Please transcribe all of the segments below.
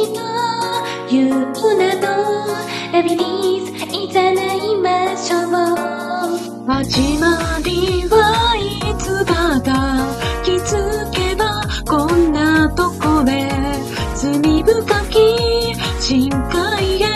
私の言うなどラビリースいざないましょう始まりはいつか。だ気づけばこんなとこで。罪深き深海へ。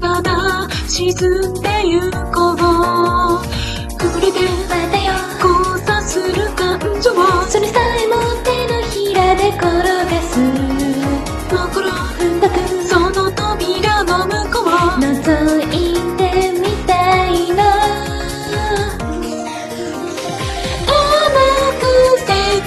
ただ沈んで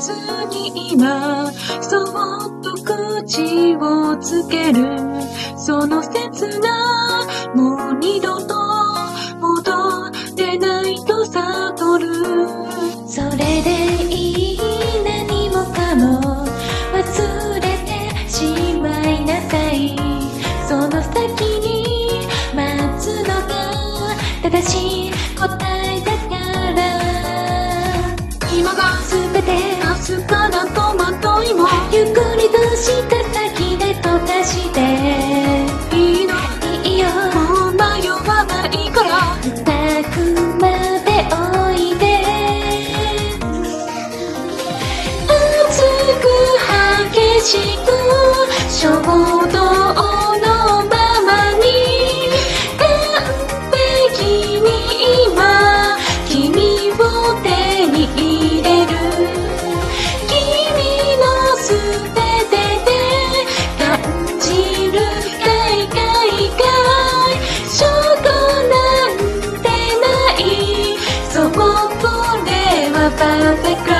果実に今そっと口をつける。その切なもう二度と戻れないと悟る。それでいい何もかも忘れてしまいなさい。その先に待つのが正しい答えだから。今が。全て明日からトマト芋ゆっくりとした先で溶かしていいのいいよもう迷わないからたくまでおいで熱く激しく衝動なん